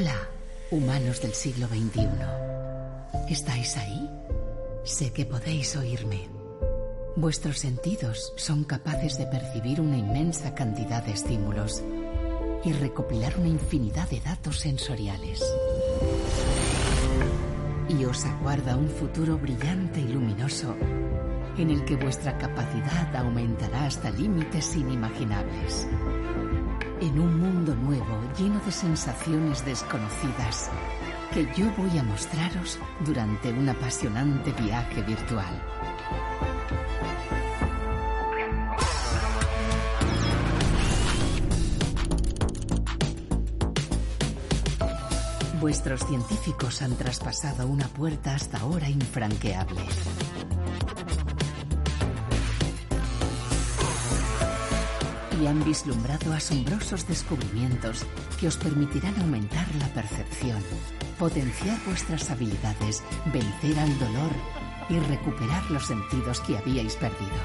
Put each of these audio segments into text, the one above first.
Hola, humanos del siglo XXI. ¿Estáis ahí? Sé que podéis oírme. Vuestros sentidos son capaces de percibir una inmensa cantidad de estímulos y recopilar una infinidad de datos sensoriales. Y os aguarda un futuro brillante y luminoso en el que vuestra capacidad aumentará hasta límites inimaginables. En un mundo nuevo lleno de sensaciones desconocidas que yo voy a mostraros durante un apasionante viaje virtual. Vuestros científicos han traspasado una puerta hasta ahora infranqueable. Y han vislumbrado asombrosos descubrimientos que os permitirán aumentar la percepción, potenciar vuestras habilidades, vencer al dolor y recuperar los sentidos que habíais perdido.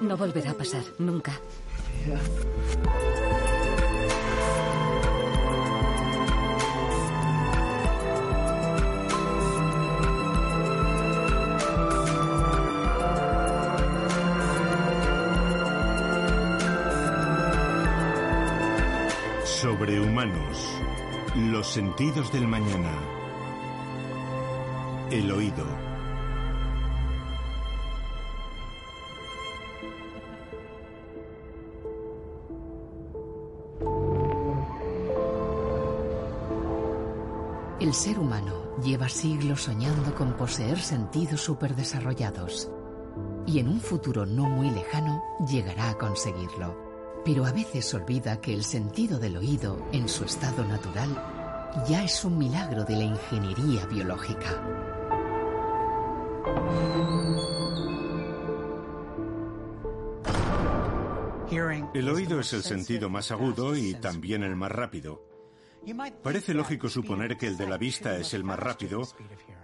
No volverá a pasar, nunca. Sobrehumanos. Los sentidos del mañana. El oído. El ser humano lleva siglos soñando con poseer sentidos superdesarrollados y en un futuro no muy lejano llegará a conseguirlo. Pero a veces olvida que el sentido del oído, en su estado natural, ya es un milagro de la ingeniería biológica. El oído es el sentido más agudo y también el más rápido. Parece lógico suponer que el de la vista es el más rápido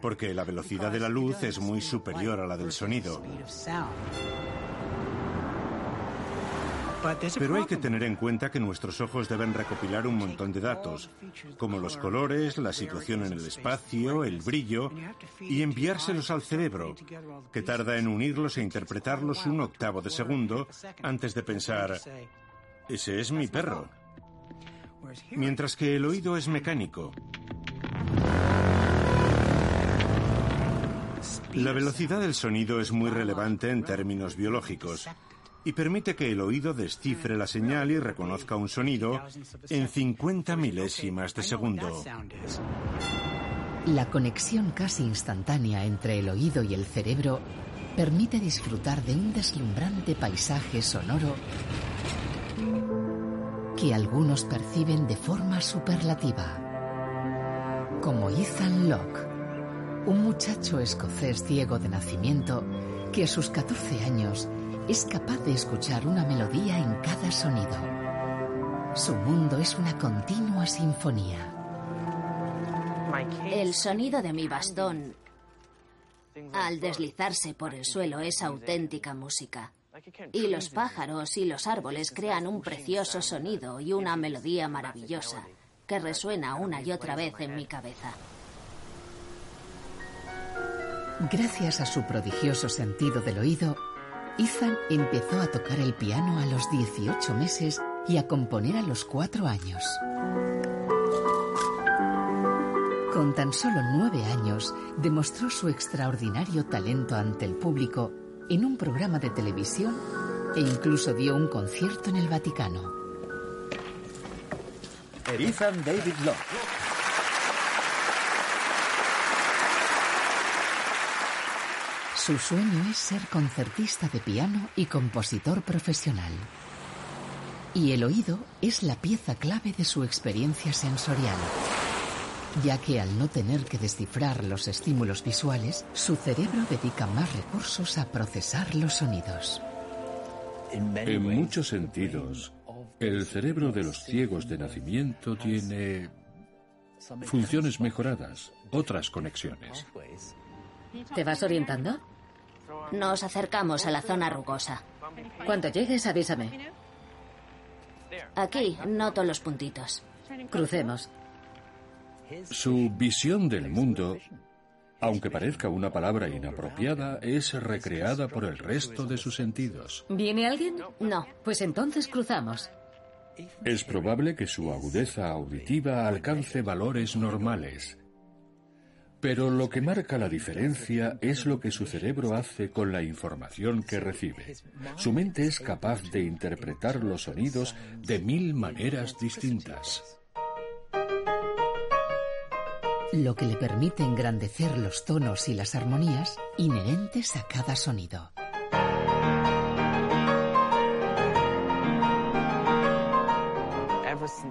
porque la velocidad de la luz es muy superior a la del sonido. Pero hay que tener en cuenta que nuestros ojos deben recopilar un montón de datos, como los colores, la situación en el espacio, el brillo, y enviárselos al cerebro, que tarda en unirlos e interpretarlos un octavo de segundo antes de pensar, ese es mi perro. Mientras que el oído es mecánico. La velocidad del sonido es muy relevante en términos biológicos y permite que el oído descifre la señal y reconozca un sonido en 50 milésimas de segundo. La conexión casi instantánea entre el oído y el cerebro permite disfrutar de un deslumbrante paisaje sonoro que algunos perciben de forma superlativa. Como Ethan Locke, un muchacho escocés ciego de nacimiento que a sus 14 años es capaz de escuchar una melodía en cada sonido. Su mundo es una continua sinfonía. El sonido de mi bastón al deslizarse por el suelo es auténtica música. Y los pájaros y los árboles crean un precioso sonido y una melodía maravillosa que resuena una y otra vez en mi cabeza. Gracias a su prodigioso sentido del oído, Ethan empezó a tocar el piano a los 18 meses y a componer a los 4 años. Con tan solo 9 años, demostró su extraordinario talento ante el público en un programa de televisión e incluso dio un concierto en el Vaticano. Ethan David Locke. Su sueño es ser concertista de piano y compositor profesional. Y el oído es la pieza clave de su experiencia sensorial, ya que al no tener que descifrar los estímulos visuales, su cerebro dedica más recursos a procesar los sonidos. En muchos sentidos, el cerebro de los ciegos de nacimiento tiene funciones mejoradas, otras conexiones. ¿Te vas orientando? Nos acercamos a la zona rugosa. Cuando llegues, avísame. Aquí noto los puntitos. Crucemos. Su visión del mundo, aunque parezca una palabra inapropiada, es recreada por el resto de sus sentidos. ¿Viene alguien? No. Pues entonces cruzamos. Es probable que su agudeza auditiva alcance valores normales. Pero lo que marca la diferencia es lo que su cerebro hace con la información que recibe. Su mente es capaz de interpretar los sonidos de mil maneras distintas. Lo que le permite engrandecer los tonos y las armonías inherentes a cada sonido.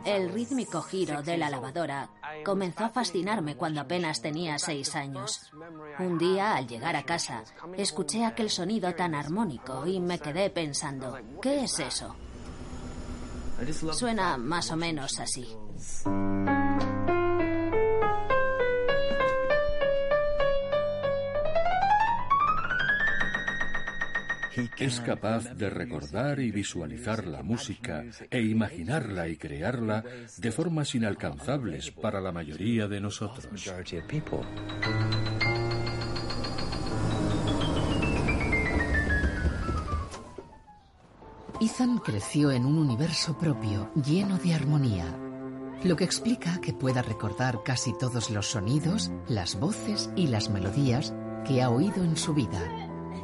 El rítmico giro de la lavadora comenzó a fascinarme cuando apenas tenía seis años. Un día, al llegar a casa, escuché aquel sonido tan armónico y me quedé pensando, ¿qué es eso? Suena más o menos así. Es capaz de recordar y visualizar la música e imaginarla y crearla de formas inalcanzables para la mayoría de nosotros. Ethan creció en un universo propio, lleno de armonía, lo que explica que pueda recordar casi todos los sonidos, las voces y las melodías que ha oído en su vida.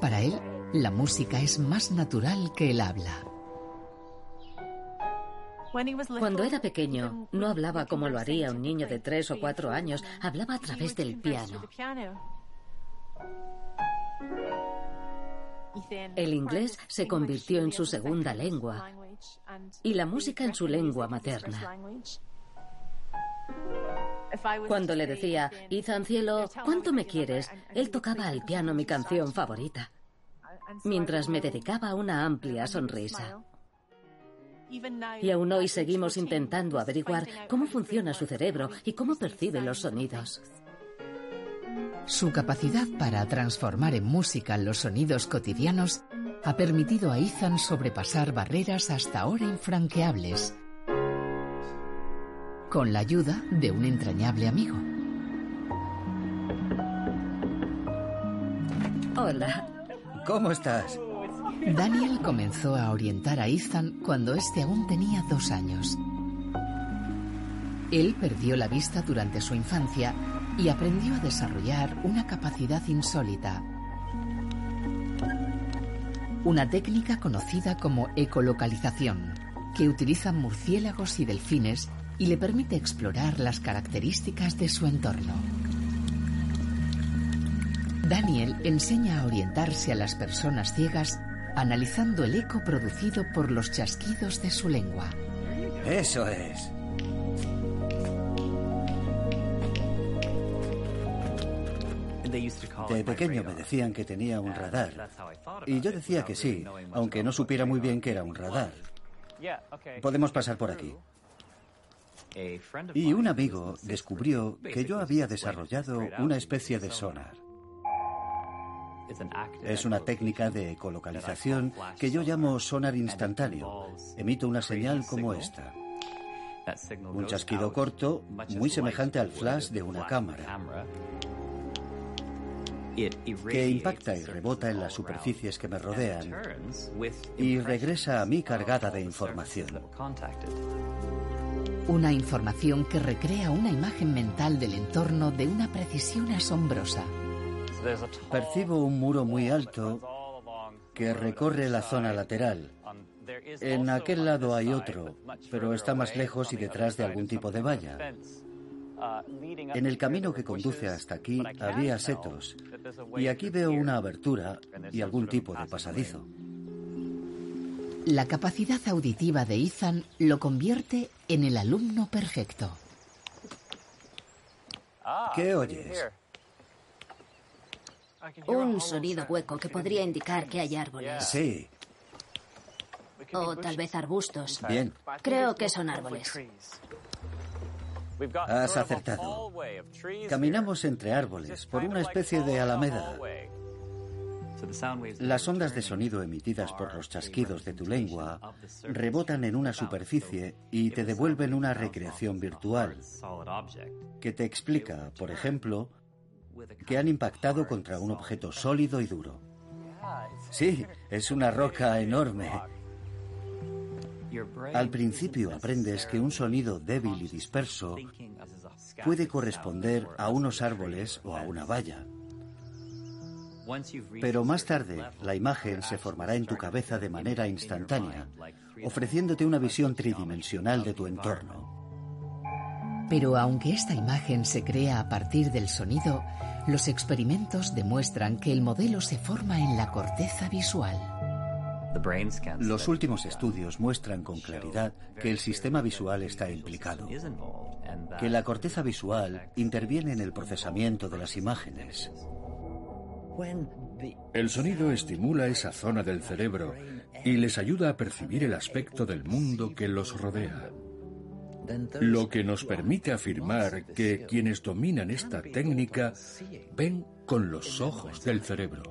Para él, la música es más natural que el habla. Cuando era pequeño, no hablaba como lo haría un niño de tres o cuatro años, hablaba a través del piano. El inglés se convirtió en su segunda lengua y la música en su lengua materna. Cuando le decía, Ethan Cielo, ¿cuánto me quieres? Él tocaba al piano mi canción favorita, mientras me dedicaba una amplia sonrisa. Y aún hoy seguimos intentando averiguar cómo funciona su cerebro y cómo percibe los sonidos. Su capacidad para transformar en música los sonidos cotidianos ha permitido a Ethan sobrepasar barreras hasta ahora infranqueables, con la ayuda de un entrañable amigo. Hola. ¿Cómo estás? Daniel comenzó a orientar a Ethan cuando este aún tenía dos años. Él perdió la vista durante su infancia y aprendió a desarrollar una capacidad insólita. Una técnica conocida como ecolocalización, que utiliza murciélagos y delfines y le permite explorar las características de su entorno. Daniel enseña a orientarse a las personas ciegas analizando el eco producido por los chasquidos de su lengua. Eso es. De pequeño me decían que tenía un radar. Y yo decía que sí, aunque no supiera muy bien que era un radar. Podemos pasar por aquí. Y un amigo descubrió que yo había desarrollado una especie de sonar. Es una técnica de ecolocalización que yo llamo sonar instantáneo. Emito una señal como esta. Un chasquido corto, muy semejante al flash de una cámara, que impacta y rebota en las superficies que me rodean y regresa a mí cargada de información. Una información que recrea una imagen mental del entorno de una precisión asombrosa. Percibo un muro muy alto que recorre la zona lateral. En aquel lado hay otro, pero está más lejos y detrás de algún tipo de valla. En el camino que conduce hasta aquí había setos y aquí veo una abertura y algún tipo de pasadizo. La capacidad auditiva de Ethan lo convierte en el alumno perfecto. ¿Qué oyes? Un sonido hueco que podría indicar que hay árboles. Sí, O tal vez arbustos. bien. Creo que son árboles. Has acertado. Caminamos entre árboles por una especie de alameda. Las ondas de sonido emitidas por los chasquidos de tu lengua rebotan en una superficie y te devuelven una recreación virtual que te explica, por ejemplo, que han impactado contra un objeto sólido y duro. Sí, es una roca enorme. Al principio aprendes que un sonido débil y disperso puede corresponder a unos árboles o a una valla. Pero más tarde, la imagen se formará en tu cabeza de manera instantánea, ofreciéndote una visión tridimensional de tu entorno. Pero aunque esta imagen se crea a partir del sonido, los experimentos demuestran que el modelo se forma en la corteza visual. Los últimos estudios muestran con claridad que el sistema visual está implicado, que la corteza visual interviene en el procesamiento de las imágenes. El sonido estimula esa zona del cerebro y les ayuda a percibir el aspecto del mundo que los rodea. Lo que nos permite afirmar que quienes dominan esta técnica ven con los ojos del cerebro.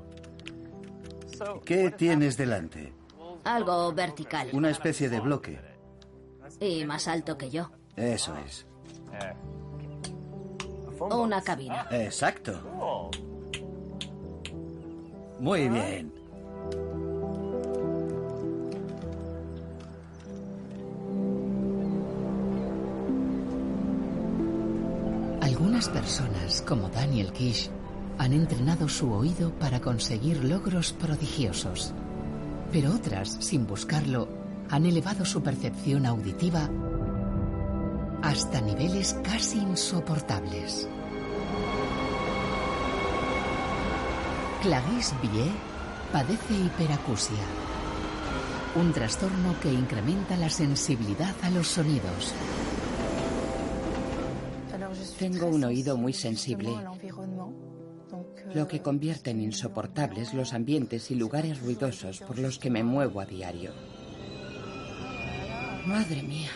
¿Qué tienes delante? Algo vertical. Una especie de bloque. Y más alto que yo. Eso es. Una cabina. Exacto. Muy bien. Algunas personas, como Daniel Kish, han entrenado su oído para conseguir logros prodigiosos. Pero otras, sin buscarlo, han elevado su percepción auditiva hasta niveles casi insoportables. Clarisse Billet padece hiperacusia, un trastorno que incrementa la sensibilidad a los sonidos. Tengo un oído muy sensible, lo que convierte en insoportables los ambientes y lugares ruidosos por los que me muevo a diario. Madre mía.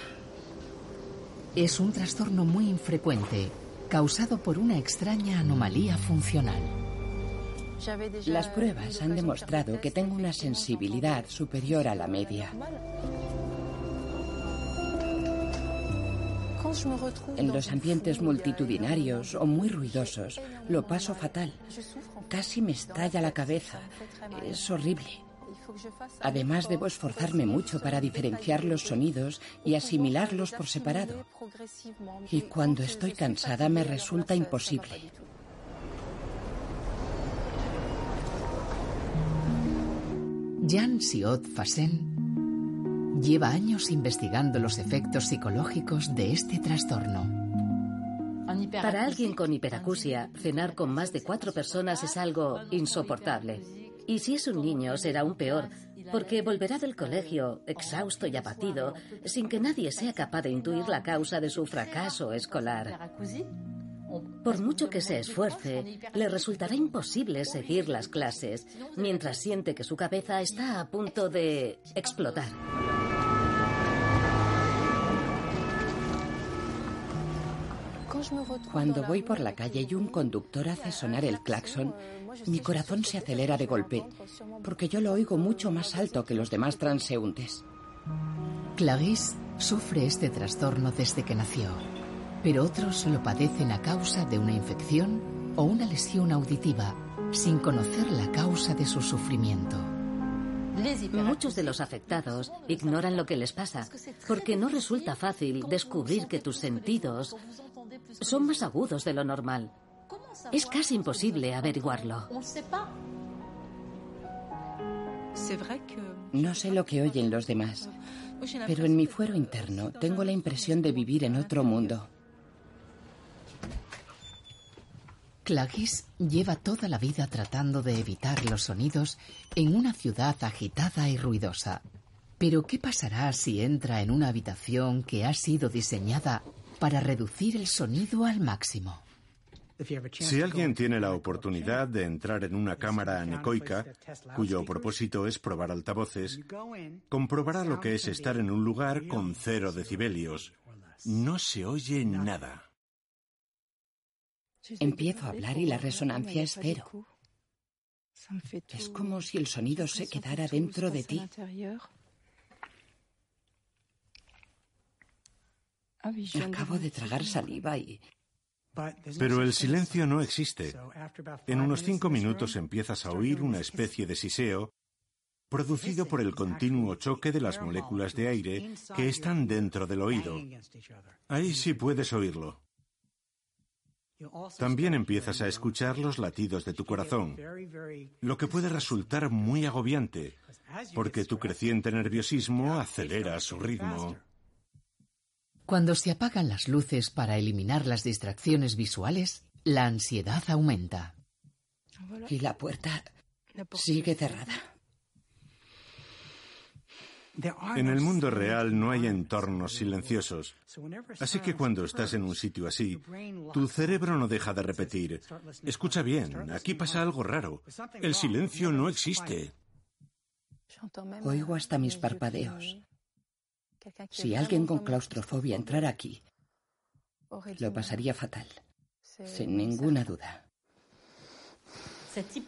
Es un trastorno muy infrecuente, causado por una extraña anomalía funcional. Las pruebas han demostrado que tengo una sensibilidad superior a la media. En los ambientes multitudinarios o muy ruidosos lo paso fatal. Casi me estalla la cabeza. Es horrible. Además, debo esforzarme mucho para diferenciar los sonidos y asimilarlos por separado. Y cuando estoy cansada me resulta imposible. Jean Siot Fassen lleva años investigando los efectos psicológicos de este trastorno. Para alguien con hiperacusia, cenar con más de cuatro personas es algo insoportable. Y si es un niño, será aún peor, porque volverá del colegio exhausto y abatido, sin que nadie sea capaz de intuir la causa de su fracaso escolar. Por mucho que se esfuerce, le resultará imposible seguir las clases, mientras siente que su cabeza está a punto de explotar. Cuando voy por la calle y un conductor hace sonar el claxon, mi corazón se acelera de golpe, porque yo lo oigo mucho más alto que los demás transeúntes. Clarisse sufre este trastorno desde que nació pero otros lo padecen a causa de una infección o una lesión auditiva, sin conocer la causa de su sufrimiento. Muchos de los afectados ignoran lo que les pasa, porque no resulta fácil descubrir que tus sentidos son más agudos de lo normal. Es casi imposible averiguarlo. No sé lo que oyen los demás, pero en mi fuero interno tengo la impresión de vivir en otro mundo. Clarisse lleva toda la vida tratando de evitar los sonidos en una ciudad agitada y ruidosa. Pero ¿qué pasará si entra en una habitación que ha sido diseñada para reducir el sonido al máximo? Si alguien tiene la oportunidad de entrar en una cámara anecoica, cuyo propósito es probar altavoces, comprobará lo que es estar en un lugar con cero decibelios. No se oye nada. Empiezo a hablar y la resonancia es cero. Es como si el sonido se quedara dentro de ti. Acabo de tragar saliva y... Pero el silencio no existe. En unos cinco minutos empiezas a oír una especie de siseo producido por el continuo choque de las moléculas de aire que están dentro del oído. Ahí sí puedes oírlo. También empiezas a escuchar los latidos de tu corazón, lo que puede resultar muy agobiante, porque tu creciente nerviosismo acelera su ritmo. Cuando se apagan las luces para eliminar las distracciones visuales, la ansiedad aumenta. Y la puerta sigue cerrada. En el mundo real no hay entornos silenciosos. Así que cuando estás en un sitio así, tu cerebro no deja de repetir, escucha bien, aquí pasa algo raro. El silencio no existe. Oigo hasta mis parpadeos. Si alguien con claustrofobia entrara aquí, lo pasaría fatal, sin ninguna duda.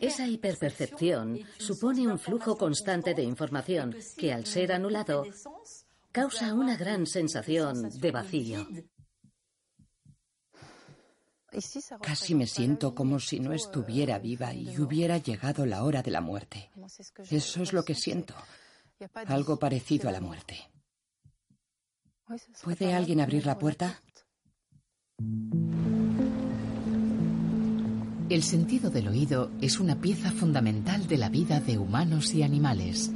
Esa hiperpercepción supone un flujo constante de información que, al ser anulado, causa una gran sensación de vacío. Casi me siento como si no estuviera viva y hubiera llegado la hora de la muerte. Eso es lo que siento. Algo parecido a la muerte. ¿Puede alguien abrir la puerta? El sentido del oído es una pieza fundamental de la vida de humanos y animales.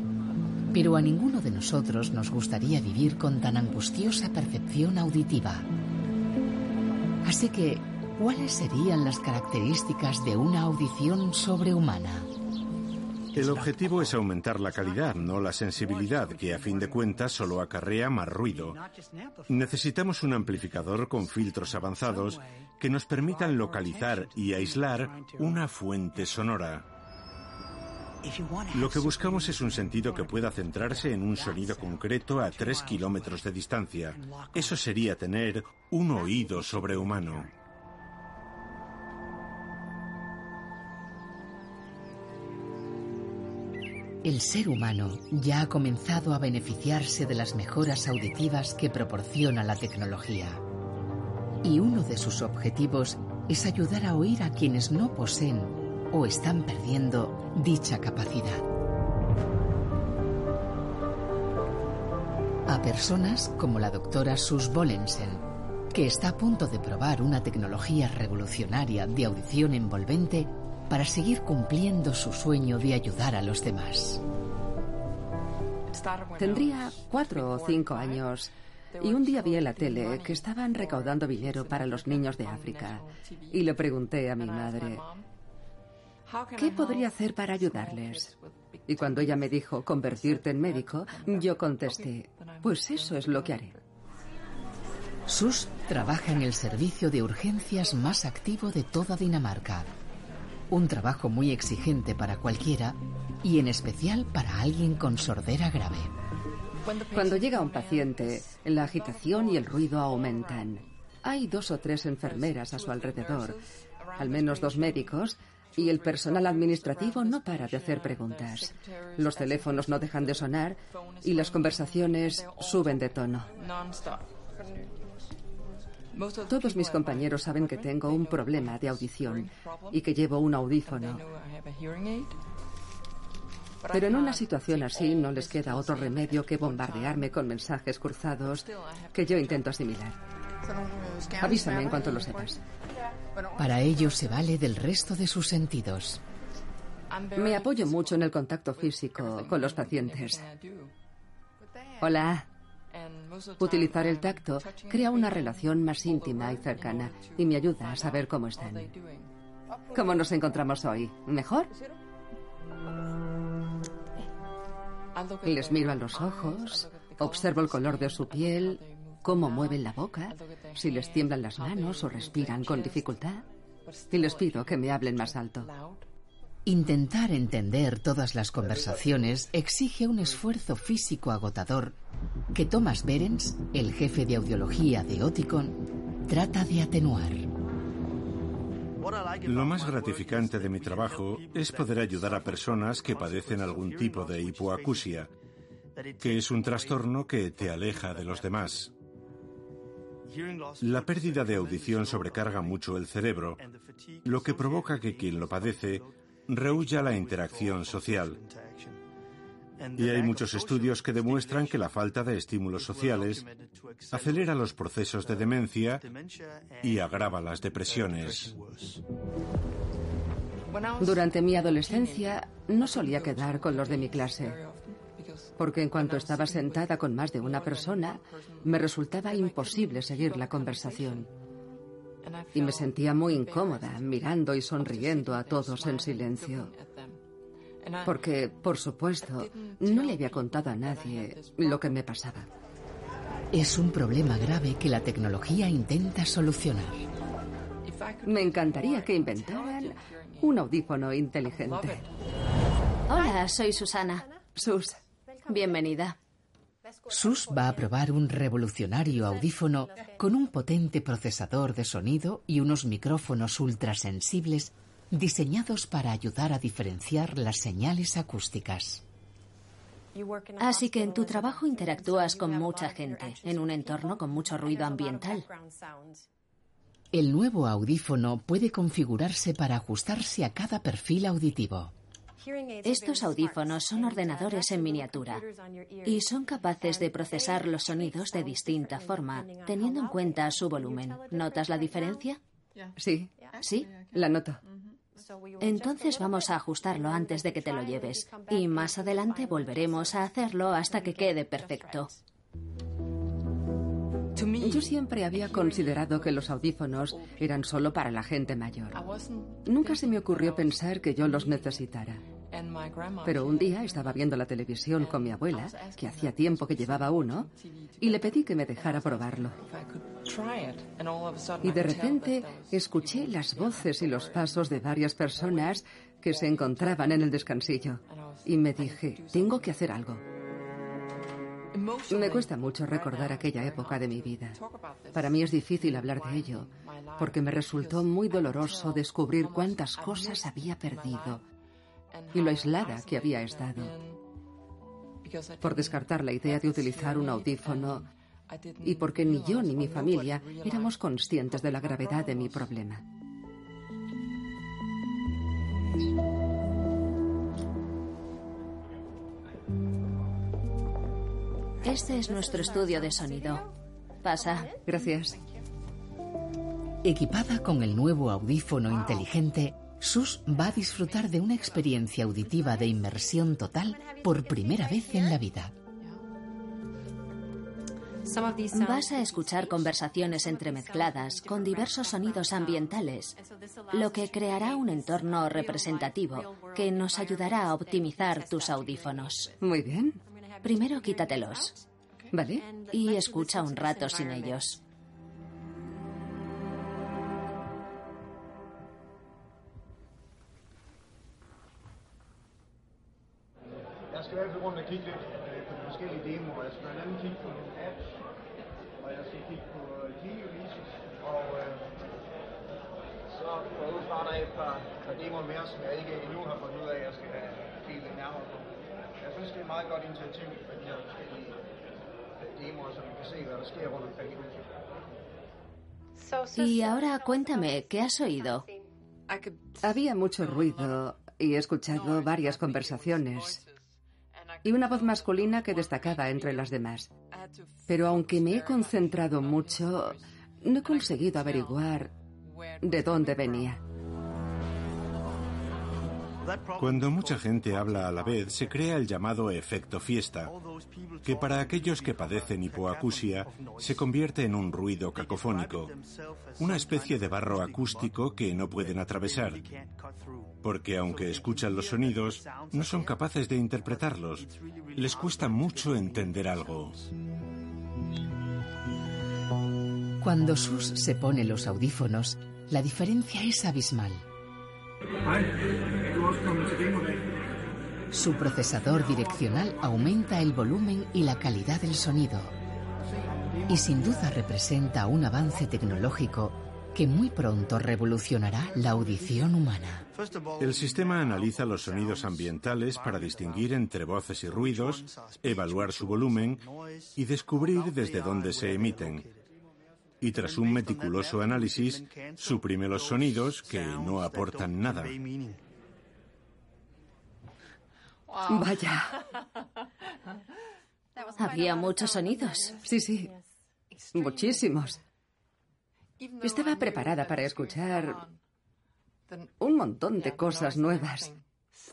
Pero a ninguno de nosotros nos gustaría vivir con tan angustiosa percepción auditiva. Así que, ¿cuáles serían las características de una audición sobrehumana? El objetivo es aumentar la calidad, no la sensibilidad, que a fin de cuentas solo acarrea más ruido. Necesitamos un amplificador con filtros avanzados que nos permitan localizar y aislar una fuente sonora. Lo que buscamos es un sentido que pueda centrarse en un sonido concreto a tres kilómetros de distancia. Eso sería tener un oído sobrehumano. El ser humano ya ha comenzado a beneficiarse de las mejoras auditivas que proporciona la tecnología. Y uno de sus objetivos es ayudar a oír a quienes no poseen o están perdiendo dicha capacidad. A personas como la doctora Sus Bolensen, que está a punto de probar una tecnología revolucionaria de audición envolvente para seguir cumpliendo su sueño de ayudar a los demás. Tendría cuatro o cinco años y un día vi en la tele que estaban recaudando dinero para los niños de África y le pregunté a mi madre, ¿qué podría hacer para ayudarles? Y cuando ella me dijo convertirte en médico, yo contesté, pues eso es lo que haré. Sus trabaja en el servicio de urgencias más activo de toda Dinamarca. Un trabajo muy exigente para cualquiera y en especial para alguien con sordera grave. Cuando llega un paciente, la agitación y el ruido aumentan. Hay dos o tres enfermeras a su alrededor, al menos dos médicos, y el personal administrativo no para de hacer preguntas. Los teléfonos no dejan de sonar y las conversaciones suben de tono. Todos mis compañeros saben que tengo un problema de audición y que llevo un audífono. Pero en una situación así no les queda otro remedio que bombardearme con mensajes cruzados que yo intento asimilar. Avísame en cuanto lo sepas. Para ello se vale del resto de sus sentidos. Me apoyo mucho en el contacto físico con los pacientes. Hola. Utilizar el tacto crea una relación más íntima y cercana y me ayuda a saber cómo están. ¿Cómo nos encontramos hoy? ¿Mejor? Les miro a los ojos, observo el color de su piel, cómo mueven la boca, si les tiemblan las manos o respiran con dificultad. Y les pido que me hablen más alto. Intentar entender todas las conversaciones exige un esfuerzo físico agotador que Thomas Berens, el jefe de audiología de Oticon, trata de atenuar. Lo más gratificante de mi trabajo es poder ayudar a personas que padecen algún tipo de hipoacusia, que es un trastorno que te aleja de los demás. La pérdida de audición sobrecarga mucho el cerebro, lo que provoca que quien lo padece rehuya la interacción social. Y hay muchos estudios que demuestran que la falta de estímulos sociales acelera los procesos de demencia y agrava las depresiones. Durante mi adolescencia no solía quedar con los de mi clase, porque en cuanto estaba sentada con más de una persona, me resultaba imposible seguir la conversación. Y me sentía muy incómoda mirando y sonriendo a todos en silencio. Porque, por supuesto, no le había contado a nadie lo que me pasaba. Es un problema grave que la tecnología intenta solucionar. Me encantaría que inventaran un audífono inteligente. Hola, soy Susana. Sus. Bienvenida. Sus va a probar un revolucionario audífono con un potente procesador de sonido y unos micrófonos ultrasensibles diseñados para ayudar a diferenciar las señales acústicas. Así que en tu trabajo interactúas con mucha gente, en un entorno con mucho ruido ambiental. El nuevo audífono puede configurarse para ajustarse a cada perfil auditivo. Estos audífonos son ordenadores en miniatura y son capaces de procesar los sonidos de distinta forma, teniendo en cuenta su volumen. ¿Notas la diferencia? Sí. ¿Sí? La noto. Entonces vamos a ajustarlo antes de que te lo lleves y más adelante volveremos a hacerlo hasta que quede perfecto. Yo siempre había considerado que los audífonos eran solo para la gente mayor. Nunca se me ocurrió pensar que yo los necesitara. Pero un día estaba viendo la televisión con mi abuela, que hacía tiempo que llevaba uno, y le pedí que me dejara probarlo. Y de repente escuché las voces y los pasos de varias personas que se encontraban en el descansillo. Y me dije, tengo que hacer algo. Me cuesta mucho recordar aquella época de mi vida. Para mí es difícil hablar de ello, porque me resultó muy doloroso descubrir cuántas cosas había perdido y lo aislada que había estado. Por descartar la idea de utilizar un audífono y porque ni yo ni mi familia éramos conscientes de la gravedad de mi problema. Este es nuestro estudio de sonido. Pasa. Gracias. Equipada con el nuevo audífono inteligente, Sus va a disfrutar de una experiencia auditiva de inmersión total por primera vez en la vida. Vas a escuchar conversaciones entremezcladas con diversos sonidos ambientales, lo que creará un entorno representativo que nos ayudará a optimizar tus audífonos. Muy bien. Primero quítatelos. ¿Vale? Y escucha un rato sin ellos. Jeg ikke endnu har fundet ud af, at jeg skal have kigget lidt nærmere på. Jeg synes, det er et meget godt initiativ med de her forskellige demoer, så man kan se, hvad der sker rundt omkring i huset. Y ahora cuéntame, ¿qué has oído? Había mucho ruido y he escuchado varias conversaciones y una voz masculina que destacaba entre las demás. Pero aunque me he concentrado mucho, no he conseguido averiguar de dónde venía. Cuando mucha gente habla a la vez, se crea el llamado efecto fiesta, que para aquellos que padecen hipoacusia se convierte en un ruido cacofónico, una especie de barro acústico que no pueden atravesar, porque aunque escuchan los sonidos, no son capaces de interpretarlos, les cuesta mucho entender algo. Cuando Sus se pone los audífonos, la diferencia es abismal. Su procesador direccional aumenta el volumen y la calidad del sonido. Y sin duda representa un avance tecnológico que muy pronto revolucionará la audición humana. El sistema analiza los sonidos ambientales para distinguir entre voces y ruidos, evaluar su volumen y descubrir desde dónde se emiten. Y tras un meticuloso análisis, suprime los sonidos que no aportan nada. Vaya. Había muchos sonidos. Sí, sí. Muchísimos. Estaba preparada para escuchar un montón de cosas nuevas.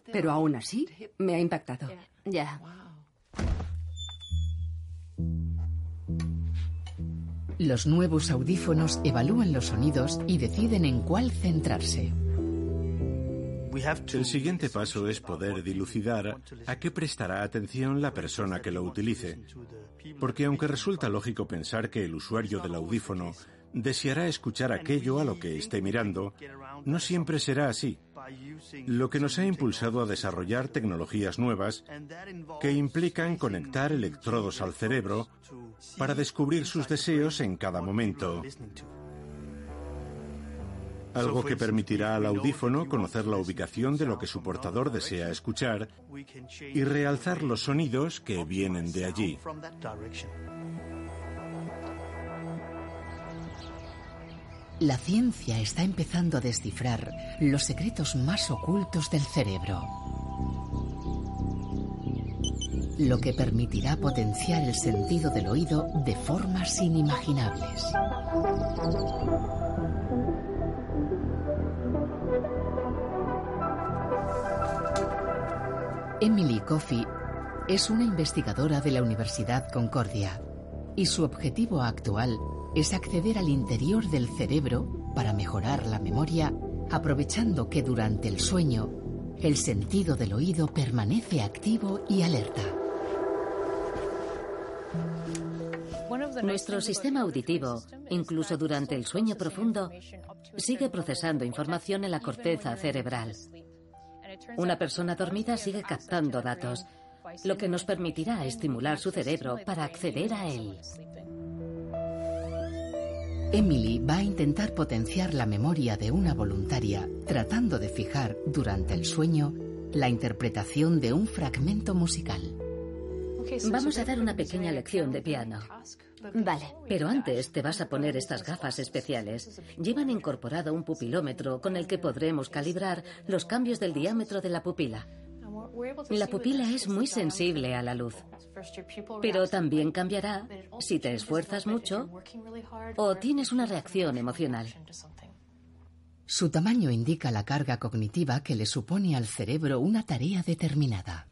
Pero aún así me ha impactado. Ya. Los nuevos audífonos evalúan los sonidos y deciden en cuál centrarse. El siguiente paso es poder dilucidar a qué prestará atención la persona que lo utilice. Porque aunque resulta lógico pensar que el usuario del audífono deseará escuchar aquello a lo que esté mirando, no siempre será así. Lo que nos ha impulsado a desarrollar tecnologías nuevas que implican conectar electrodos al cerebro para descubrir sus deseos en cada momento algo que permitirá al audífono conocer la ubicación de lo que su portador desea escuchar y realzar los sonidos que vienen de allí. La ciencia está empezando a descifrar los secretos más ocultos del cerebro, lo que permitirá potenciar el sentido del oído de formas inimaginables. Emily Coffey es una investigadora de la Universidad Concordia y su objetivo actual es acceder al interior del cerebro para mejorar la memoria, aprovechando que durante el sueño el sentido del oído permanece activo y alerta. Nuestro sistema auditivo, incluso durante el sueño profundo, sigue procesando información en la corteza cerebral. Una persona dormida sigue captando datos, lo que nos permitirá estimular su cerebro para acceder a él. Emily va a intentar potenciar la memoria de una voluntaria tratando de fijar durante el sueño la interpretación de un fragmento musical. Vamos a dar una pequeña lección de piano. Vale. Pero antes te vas a poner estas gafas especiales. Llevan incorporado un pupilómetro con el que podremos calibrar los cambios del diámetro de la pupila. La pupila es muy sensible a la luz, pero también cambiará si te esfuerzas mucho o tienes una reacción emocional. Su tamaño indica la carga cognitiva que le supone al cerebro una tarea determinada.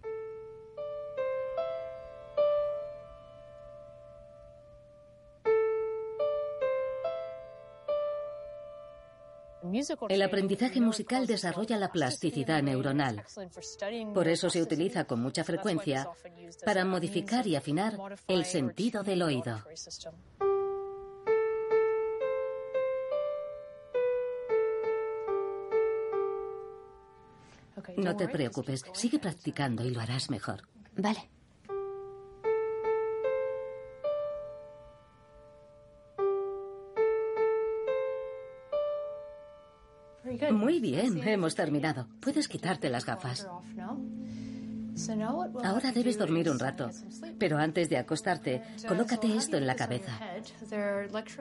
El aprendizaje musical desarrolla la plasticidad neuronal. Por eso se utiliza con mucha frecuencia para modificar y afinar el sentido del oído. No te preocupes, sigue practicando y lo harás mejor. Vale. Muy bien, hemos terminado. Puedes quitarte las gafas. Ahora debes dormir un rato, pero antes de acostarte, colócate esto en la cabeza.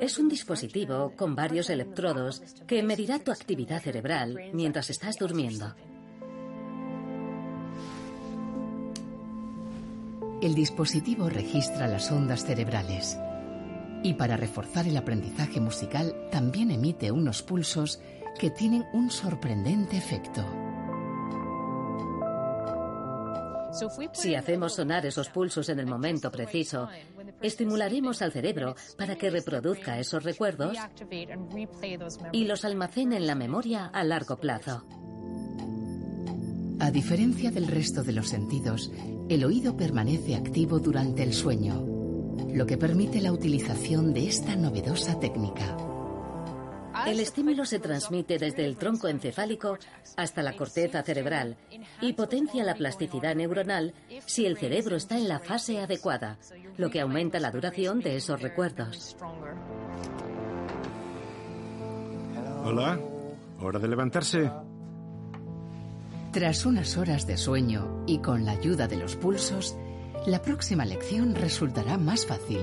Es un dispositivo con varios electrodos que medirá tu actividad cerebral mientras estás durmiendo. El dispositivo registra las ondas cerebrales y para reforzar el aprendizaje musical también emite unos pulsos que tienen un sorprendente efecto. Si hacemos sonar esos pulsos en el momento preciso, estimularemos al cerebro para que reproduzca esos recuerdos y los almacene en la memoria a largo plazo. A diferencia del resto de los sentidos, el oído permanece activo durante el sueño, lo que permite la utilización de esta novedosa técnica. El estímulo se transmite desde el tronco encefálico hasta la corteza cerebral y potencia la plasticidad neuronal si el cerebro está en la fase adecuada, lo que aumenta la duración de esos recuerdos. Hola, hora de levantarse. Tras unas horas de sueño y con la ayuda de los pulsos, la próxima lección resultará más fácil.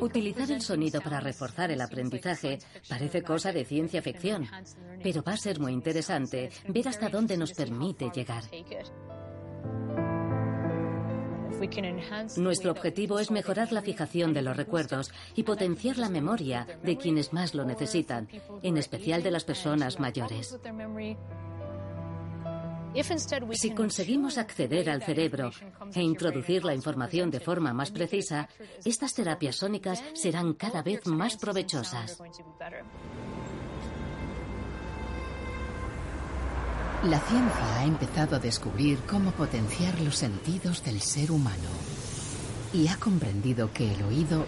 Utilizar el sonido para reforzar el aprendizaje parece cosa de ciencia ficción, pero va a ser muy interesante ver hasta dónde nos permite llegar. Nuestro objetivo es mejorar la fijación de los recuerdos y potenciar la memoria de quienes más lo necesitan, en especial de las personas mayores. Si conseguimos acceder al cerebro e introducir la información de forma más precisa, estas terapias sónicas serán cada vez más provechosas. La ciencia ha empezado a descubrir cómo potenciar los sentidos del ser humano y ha comprendido que el oído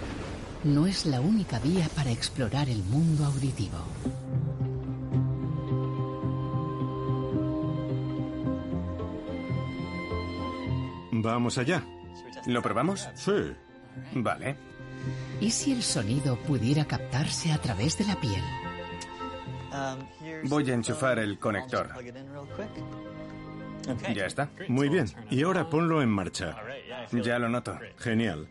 no es la única vía para explorar el mundo auditivo. Vamos allá. ¿Lo probamos? Sí. Vale. ¿Y si el sonido pudiera captarse a través de la piel? Voy a enchufar el conector. Ya está. Muy bien. Y ahora ponlo en marcha. Ya lo noto. Genial.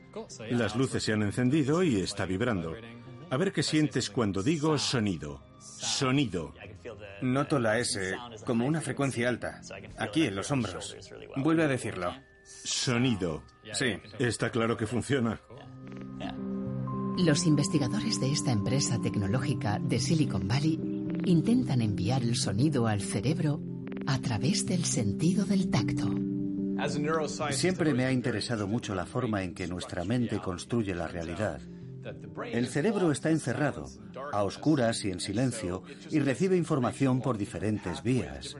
Las luces se han encendido y está vibrando. A ver qué sientes cuando digo sonido. Sonido. Noto la S como una frecuencia alta. Aquí en los hombros. Vuelve a decirlo. Sonido. Sí. Está claro que funciona. Los investigadores de esta empresa tecnológica de Silicon Valley intentan enviar el sonido al cerebro a través del sentido del tacto. Siempre me ha interesado mucho la forma en que nuestra mente construye la realidad. El cerebro está encerrado, a oscuras y en silencio, y recibe información por diferentes vías,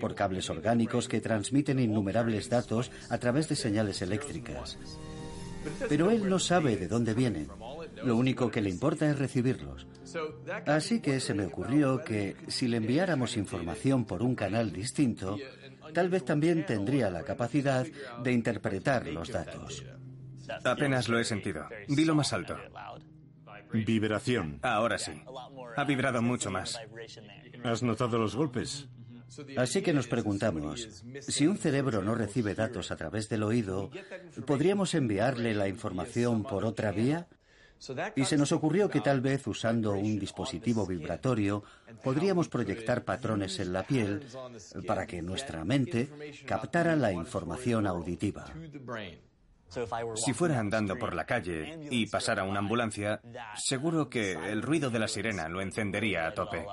por cables orgánicos que transmiten innumerables datos a través de señales eléctricas. Pero él no sabe de dónde vienen. Lo único que le importa es recibirlos. Así que se me ocurrió que si le enviáramos información por un canal distinto, tal vez también tendría la capacidad de interpretar los datos. Apenas lo he sentido. Dilo más alto. Vibración. Ahora sí. Ha vibrado mucho más. ¿Has notado los golpes? Así que nos preguntamos, si un cerebro no recibe datos a través del oído, ¿podríamos enviarle la información por otra vía? Y se nos ocurrió que tal vez usando un dispositivo vibratorio podríamos proyectar patrones en la piel para que nuestra mente captara la información auditiva. Si fuera andando por la calle y pasara una ambulancia, seguro que el ruido de la sirena lo encendería a tope.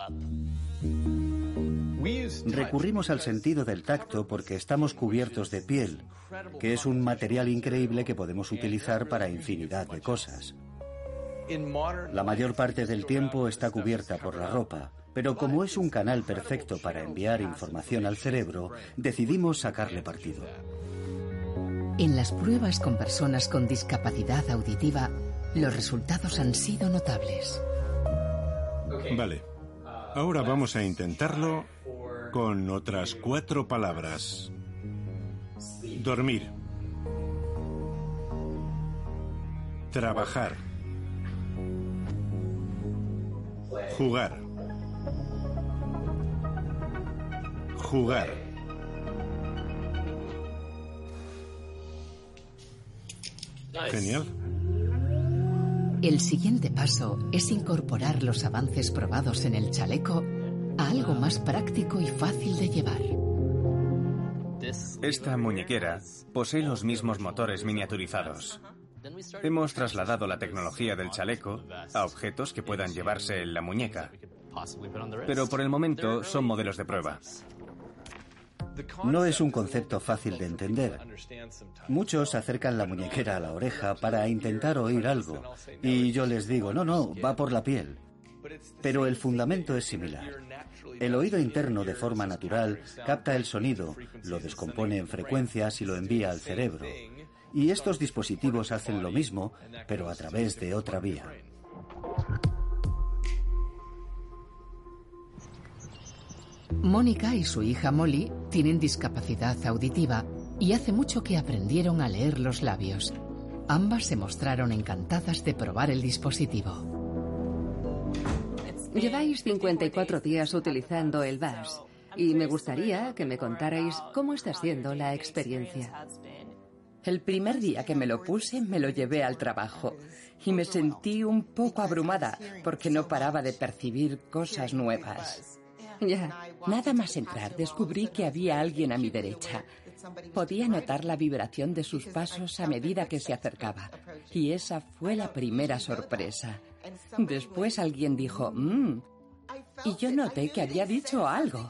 Recurrimos al sentido del tacto porque estamos cubiertos de piel, que es un material increíble que podemos utilizar para infinidad de cosas. La mayor parte del tiempo está cubierta por la ropa, pero como es un canal perfecto para enviar información al cerebro, decidimos sacarle partido. En las pruebas con personas con discapacidad auditiva, los resultados han sido notables. Vale. Ahora vamos a intentarlo con otras cuatro palabras. Dormir. Trabajar. Jugar. Jugar. Genial. El siguiente paso es incorporar los avances probados en el chaleco a algo más práctico y fácil de llevar. Esta muñequera posee los mismos motores miniaturizados. Hemos trasladado la tecnología del chaleco a objetos que puedan llevarse en la muñeca. Pero por el momento son modelos de prueba. No es un concepto fácil de entender. Muchos acercan la muñequera a la oreja para intentar oír algo y yo les digo, no, no, va por la piel. Pero el fundamento es similar. El oído interno de forma natural capta el sonido, lo descompone en frecuencias y lo envía al cerebro. Y estos dispositivos hacen lo mismo, pero a través de otra vía. Mónica y su hija Molly tienen discapacidad auditiva y hace mucho que aprendieron a leer los labios. Ambas se mostraron encantadas de probar el dispositivo. Lleváis 54 días utilizando el VAS y me gustaría que me contarais cómo está siendo la experiencia. El primer día que me lo puse me lo llevé al trabajo y me sentí un poco abrumada porque no paraba de percibir cosas nuevas. Nada más entrar descubrí que había alguien a mi derecha. Podía notar la vibración de sus pasos a medida que se acercaba y esa fue la primera sorpresa. Después alguien dijo, mmm. Y yo noté que había dicho algo.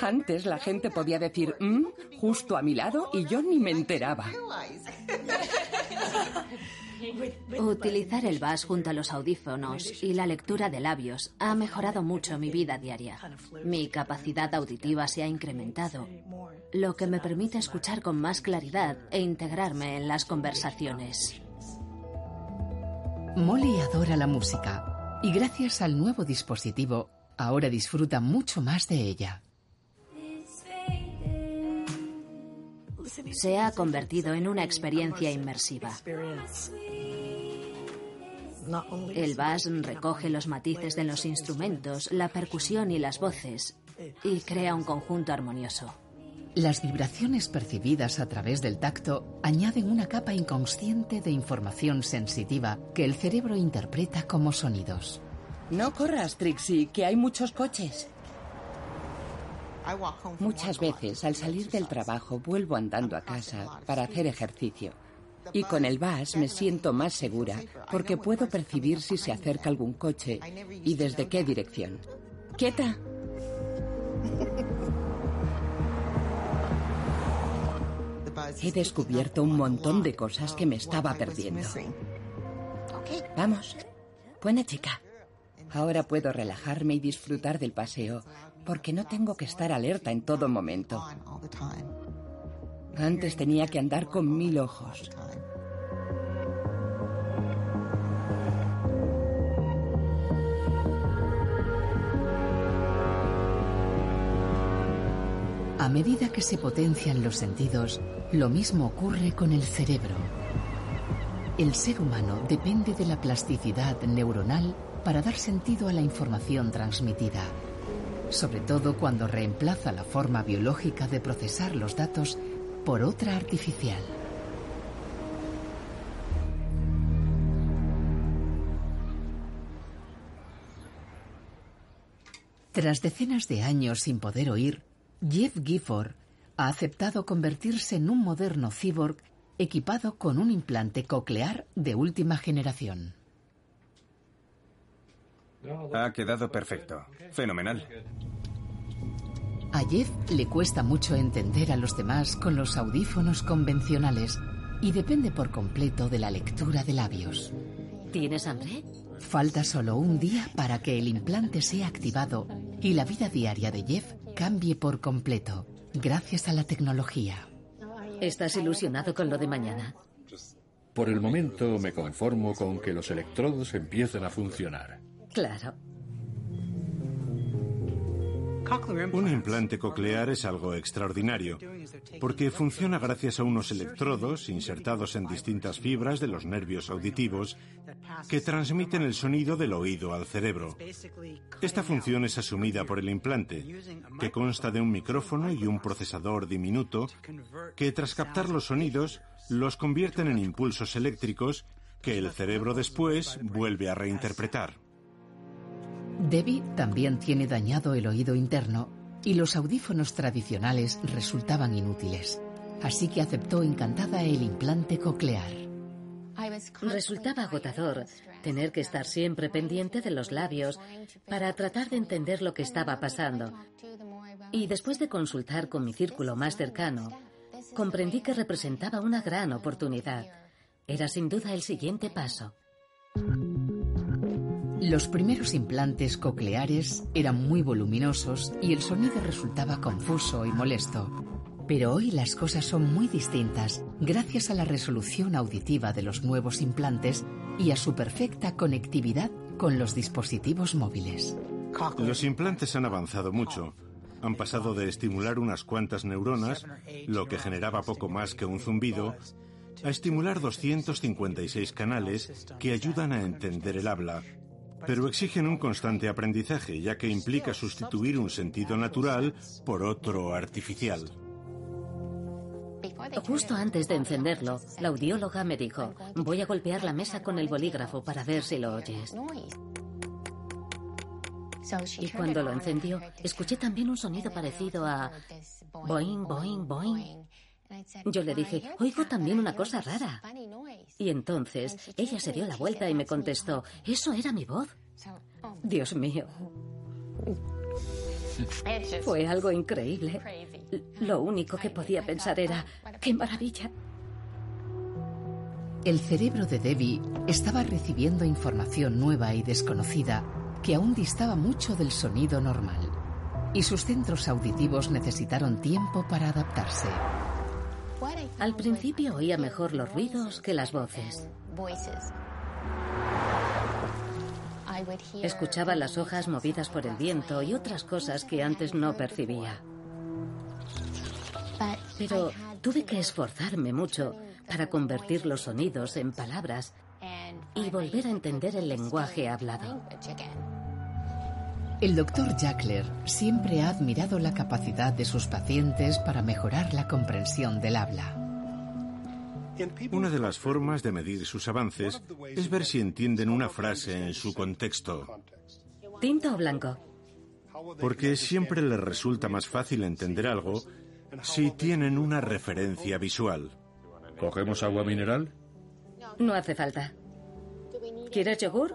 Antes la gente podía decir, mmm, justo a mi lado y yo ni me enteraba. Utilizar el VAS junto a los audífonos y la lectura de labios ha mejorado mucho mi vida diaria. Mi capacidad auditiva se ha incrementado, lo que me permite escuchar con más claridad e integrarme en las conversaciones. Molly adora la música y gracias al nuevo dispositivo ahora disfruta mucho más de ella. Se ha convertido en una experiencia inmersiva. El bass recoge los matices de los instrumentos, la percusión y las voces y crea un conjunto armonioso. Las vibraciones percibidas a través del tacto añaden una capa inconsciente de información sensitiva que el cerebro interpreta como sonidos. No corras, Trixie, que hay muchos coches. Muchas veces al salir del trabajo vuelvo andando a casa para hacer ejercicio. Y con el VAS me siento más segura porque puedo percibir si se acerca algún coche y desde qué dirección. ¡Quieta! He descubierto un montón de cosas que me estaba perdiendo. Vamos. Buena chica. Ahora puedo relajarme y disfrutar del paseo, porque no tengo que estar alerta en todo momento. Antes tenía que andar con mil ojos. A medida que se potencian los sentidos, lo mismo ocurre con el cerebro. El ser humano depende de la plasticidad neuronal para dar sentido a la información transmitida, sobre todo cuando reemplaza la forma biológica de procesar los datos por otra artificial. Tras decenas de años sin poder oír, Jeff Gifford ha aceptado convertirse en un moderno cyborg equipado con un implante coclear de última generación. Ha quedado perfecto. Fenomenal. A Jeff le cuesta mucho entender a los demás con los audífonos convencionales y depende por completo de la lectura de labios. ¿Tienes hambre? Falta solo un día para que el implante sea activado y la vida diaria de Jeff cambie por completo, gracias a la tecnología. ¿Estás ilusionado con lo de mañana? Por el momento me conformo con que los electrodos empiecen a funcionar. Claro. Un implante coclear es algo extraordinario, porque funciona gracias a unos electrodos insertados en distintas fibras de los nervios auditivos que transmiten el sonido del oído al cerebro. Esta función es asumida por el implante, que consta de un micrófono y un procesador diminuto que tras captar los sonidos los convierten en impulsos eléctricos que el cerebro después vuelve a reinterpretar. Debbie también tiene dañado el oído interno y los audífonos tradicionales resultaban inútiles, así que aceptó encantada el implante coclear. Resultaba agotador tener que estar siempre pendiente de los labios para tratar de entender lo que estaba pasando. Y después de consultar con mi círculo más cercano, comprendí que representaba una gran oportunidad. Era sin duda el siguiente paso. Los primeros implantes cocleares eran muy voluminosos y el sonido resultaba confuso y molesto. Pero hoy las cosas son muy distintas gracias a la resolución auditiva de los nuevos implantes y a su perfecta conectividad con los dispositivos móviles. Los implantes han avanzado mucho, han pasado de estimular unas cuantas neuronas, lo que generaba poco más que un zumbido, a estimular 256 canales que ayudan a entender el habla, pero exigen un constante aprendizaje, ya que implica sustituir un sentido natural por otro artificial. Justo antes de encenderlo, la audióloga me dijo, voy a golpear la mesa con el bolígrafo para ver si lo oyes. Y cuando lo encendió, escuché también un sonido parecido a boing, boing, boing. Yo le dije, oigo también una cosa rara. Y entonces ella se dio la vuelta y me contestó, eso era mi voz. Dios mío. Fue algo increíble. Lo único que podía pensar era, ¡qué maravilla! El cerebro de Debbie estaba recibiendo información nueva y desconocida que aún distaba mucho del sonido normal, y sus centros auditivos necesitaron tiempo para adaptarse. Al principio oía mejor los ruidos que las voces. Escuchaba las hojas movidas por el viento y otras cosas que antes no percibía. Pero tuve que esforzarme mucho para convertir los sonidos en palabras y volver a entender el lenguaje hablado. El doctor Jackler siempre ha admirado la capacidad de sus pacientes para mejorar la comprensión del habla. Una de las formas de medir sus avances es ver si entienden una frase en su contexto. ¿Tinto o blanco? Porque siempre les resulta más fácil entender algo si tienen una referencia visual. ¿Cogemos agua mineral? No hace falta. ¿Quieres yogur?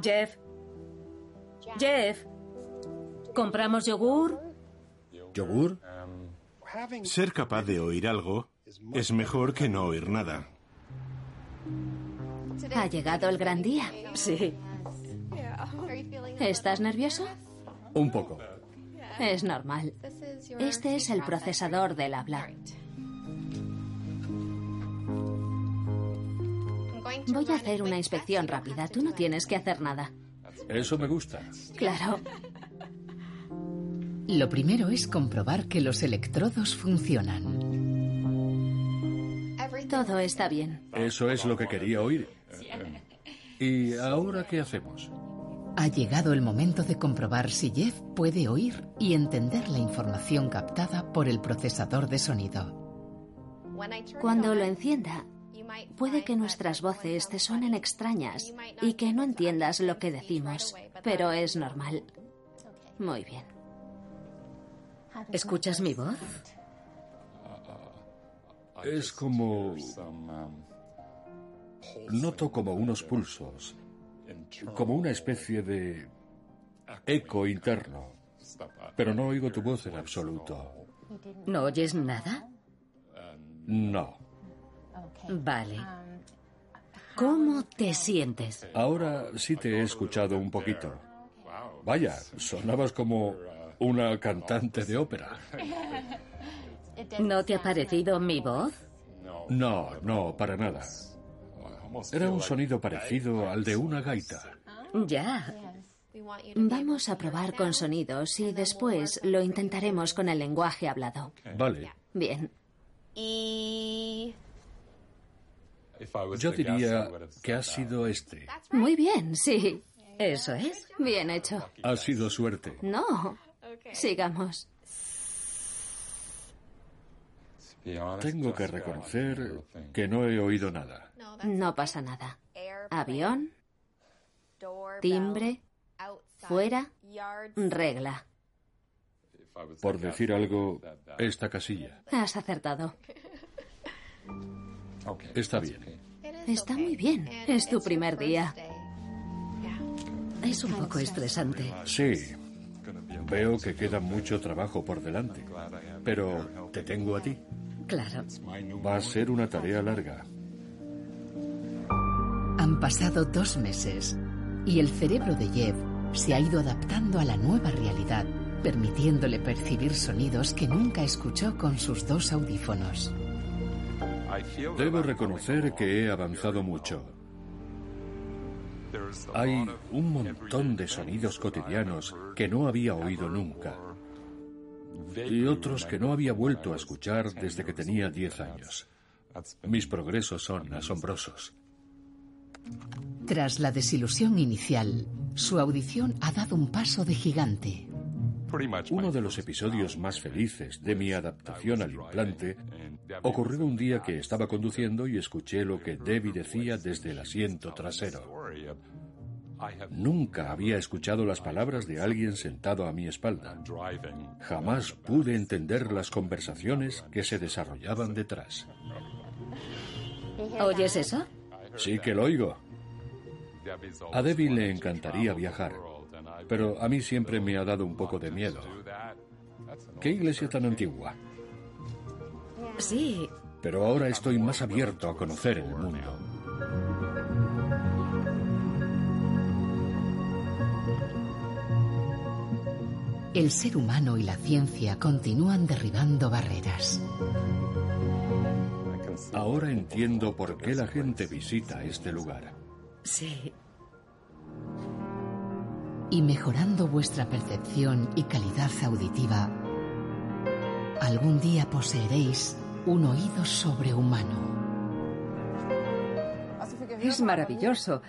Jeff. Jeff. ¿Compramos yogur? ¿Yogur? Ser capaz de oír algo es mejor que no oír nada. ¿Ha llegado el gran día? Sí. ¿Estás nervioso? Un poco. Es normal. Este es el procesador del habla. Voy a hacer una inspección rápida. Tú no tienes que hacer nada. Eso me gusta. Claro. Lo primero es comprobar que los electrodos funcionan. Todo está bien. Eso es lo que quería oír. ¿Y ahora qué hacemos? Ha llegado el momento de comprobar si Jeff puede oír y entender la información captada por el procesador de sonido. Cuando lo encienda, puede que nuestras voces te suenen extrañas y que no entiendas lo que decimos, pero es normal. Muy bien. ¿Escuchas mi voz? Es como... Noto como unos pulsos, como una especie de eco interno, pero no oigo tu voz en absoluto. ¿No oyes nada? No. Vale. ¿Cómo te sientes? Ahora sí te he escuchado un poquito. Vaya, sonabas como una cantante de ópera. ¿No te ha parecido mi voz? No, no, para nada. Era un sonido parecido al de una gaita. Ya. Vamos a probar con sonidos y después lo intentaremos con el lenguaje hablado. Vale. Bien. Yo diría que ha sido este. Muy bien, sí. Eso es. Bien hecho. Ha sido suerte. No. Sigamos. Tengo que reconocer que no he oído nada. No pasa nada. Avión, timbre, fuera, regla. Por decir algo, esta casilla. Has acertado. Está bien. Está muy bien. Es tu primer día. Es un poco estresante. Sí. Veo que queda mucho trabajo por delante. Pero te tengo a ti. Claro. Va a ser una tarea larga. Han pasado dos meses y el cerebro de Jeff se ha ido adaptando a la nueva realidad, permitiéndole percibir sonidos que nunca escuchó con sus dos audífonos. Debo reconocer que he avanzado mucho. Hay un montón de sonidos cotidianos que no había oído nunca y otros que no había vuelto a escuchar desde que tenía 10 años. Mis progresos son asombrosos. Tras la desilusión inicial, su audición ha dado un paso de gigante. Uno de los episodios más felices de mi adaptación al implante ocurrió un día que estaba conduciendo y escuché lo que Debbie decía desde el asiento trasero. Nunca había escuchado las palabras de alguien sentado a mi espalda. Jamás pude entender las conversaciones que se desarrollaban detrás. ¿Oyes eso? Sí que lo oigo. A Debbie le encantaría viajar, pero a mí siempre me ha dado un poco de miedo. ¿Qué iglesia tan antigua? Sí. Pero ahora estoy más abierto a conocer el mundo. El ser humano y la ciencia continúan derribando barreras. Ahora entiendo por qué la gente visita este lugar. Sí. Y mejorando vuestra percepción y calidad auditiva, algún día poseeréis un oído sobrehumano. Es maravilloso.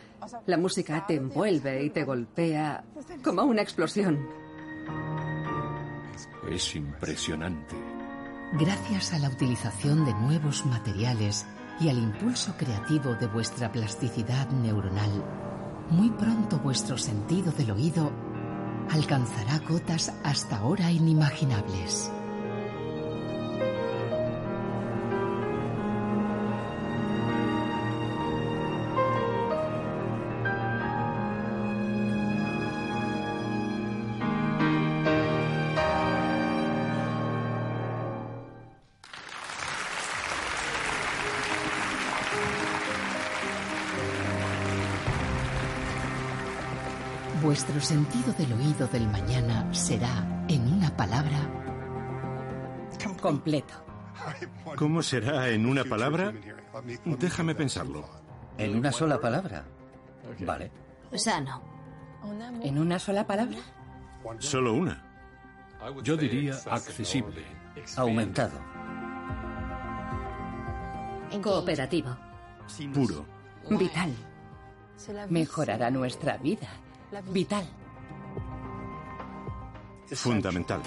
La música te envuelve y te golpea como una explosión. Es impresionante. Gracias a la utilización de nuevos materiales y al impulso creativo de vuestra plasticidad neuronal, muy pronto vuestro sentido del oído alcanzará cotas hasta ahora inimaginables. Vuestro sentido del oído del mañana será, en una palabra, completo. ¿Cómo será en una palabra? Déjame pensarlo. ¿En una sola palabra? Vale. Sano. ¿En una sola palabra? Solo una. Yo diría accesible. Aumentado. Cooperativo. Puro. Vital. Mejorará nuestra vida. Vital. Fundamental.